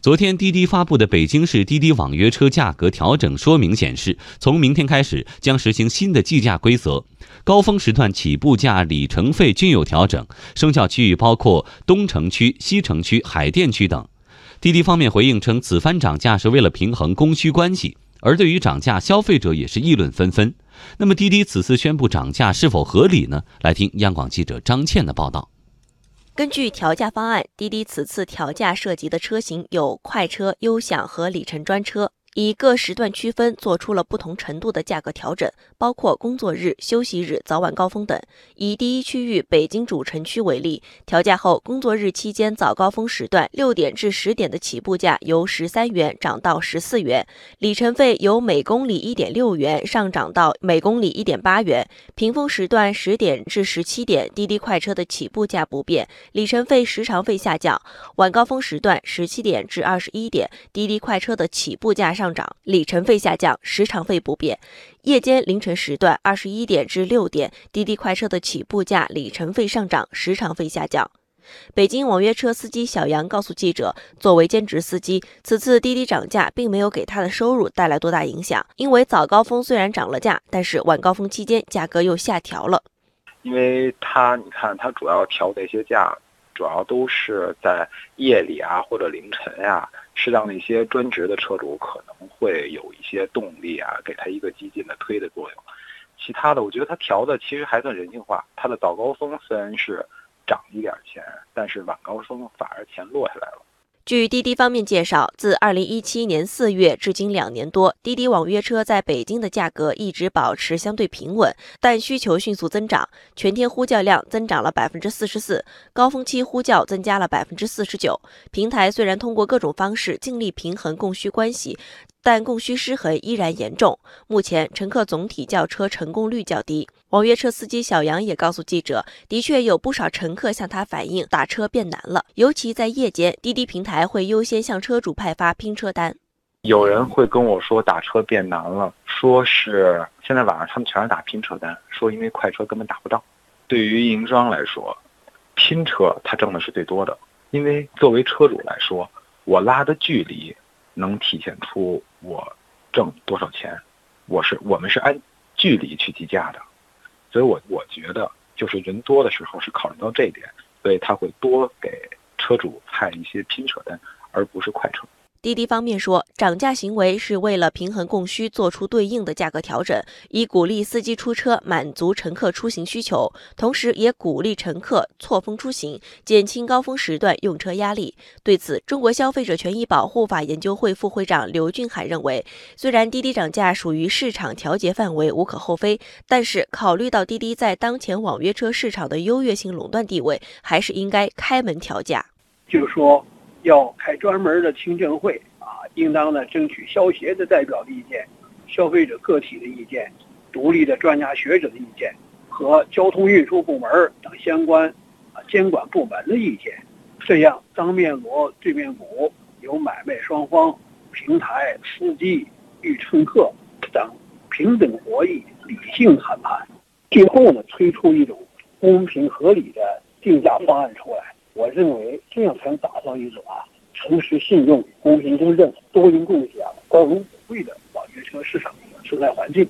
昨天滴滴发布的《北京市滴滴网约车价格调整说明》显示，从明天开始将实行新的计价规则，高峰时段起步价、里程费均有调整，生效区域包括东城区、西城区、海淀区等。滴滴方面回应称，此番涨价是为了平衡供需关系，而对于涨价，消费者也是议论纷纷。那么，滴滴此次宣布涨价是否合理呢？来听央广记者张倩的报道。根据调价方案，滴滴此次调价涉及的车型有快车、优享和里程专车。以各时段区分做出了不同程度的价格调整，包括工作日、休息日、早晚高峰等。以第一区域北京主城区为例，调价后，工作日期间早高峰时段六点至十点的起步价由十三元涨到十四元，里程费由每公里一点六元上涨到每公里一点八元。平峰时段十点至十七点，滴滴快车的起步价不变，里程费、时长费下降；晚高峰时段十七点至二十一点，滴滴快车的起步价上。上涨，里程费下降，时长费不变。夜间凌晨时段，二十一点至六点，滴滴快车的起步价、里程费上涨，时长费下降。北京网约车司机小杨告诉记者，作为兼职司机，此次滴滴涨价并没有给他的收入带来多大影响，因为早高峰虽然涨了价，但是晚高峰期间价格又下调了。因为他，你看他主要调这些价。主要都是在夜里啊，或者凌晨呀，适当的一些专职的车主可能会有一些动力啊，给他一个激进的推的作用。其他的，我觉得他调的其实还算人性化。他的早高峰虽然是涨一点钱，但是晚高峰反而钱落下来了。据滴滴方面介绍，自二零一七年四月至今两年多，滴滴网约车在北京的价格一直保持相对平稳，但需求迅速增长，全天呼叫量增长了百分之四十四高峰期呼叫增加了百分之四十九。平台虽然通过各种方式尽力平衡供需关系。但供需失衡依然严重。目前乘客总体叫车成功率较低。网约车司机小杨也告诉记者，的确有不少乘客向他反映打车变难了，尤其在夜间，滴滴平台会优先向车主派发拼车单。有人会跟我说打车变难了，说是现在晚上他们全是打拼车单，说因为快车根本打不到。对于运营商来说，拼车他挣的是最多的，因为作为车主来说，我拉的距离。能体现出我挣多少钱，我是我们是按距离去计价的，所以我我觉得就是人多的时候是考虑到这一点，所以他会多给车主派一些拼车单，而不是快车。滴滴方面说，涨价行为是为了平衡供需，做出对应的价格调整，以鼓励司机出车，满足乘客出行需求，同时也鼓励乘客错峰出行，减轻高峰时段用车压力。对此，中国消费者权益保护法研究会副会长刘俊海认为，虽然滴滴涨价属于市场调节范围，无可厚非，但是考虑到滴滴在当前网约车市场的优越性垄断地位，还是应该开门调价。就是说。要开专门的听证会啊，应当呢争取消协的代表的意见、消费者个体的意见、独立的专家学者的意见和交通运输部门等相关啊监管部门的意见，这样当面锣对面鼓，由买卖双方、平台、司机与乘客等平等博弈、理性谈判，最后呢推出一种公平合理的定价方案出来。我认为这样才能打造一种啊诚实信用、公平公正、多赢共享、高荣普惠的网约车市场生态环境。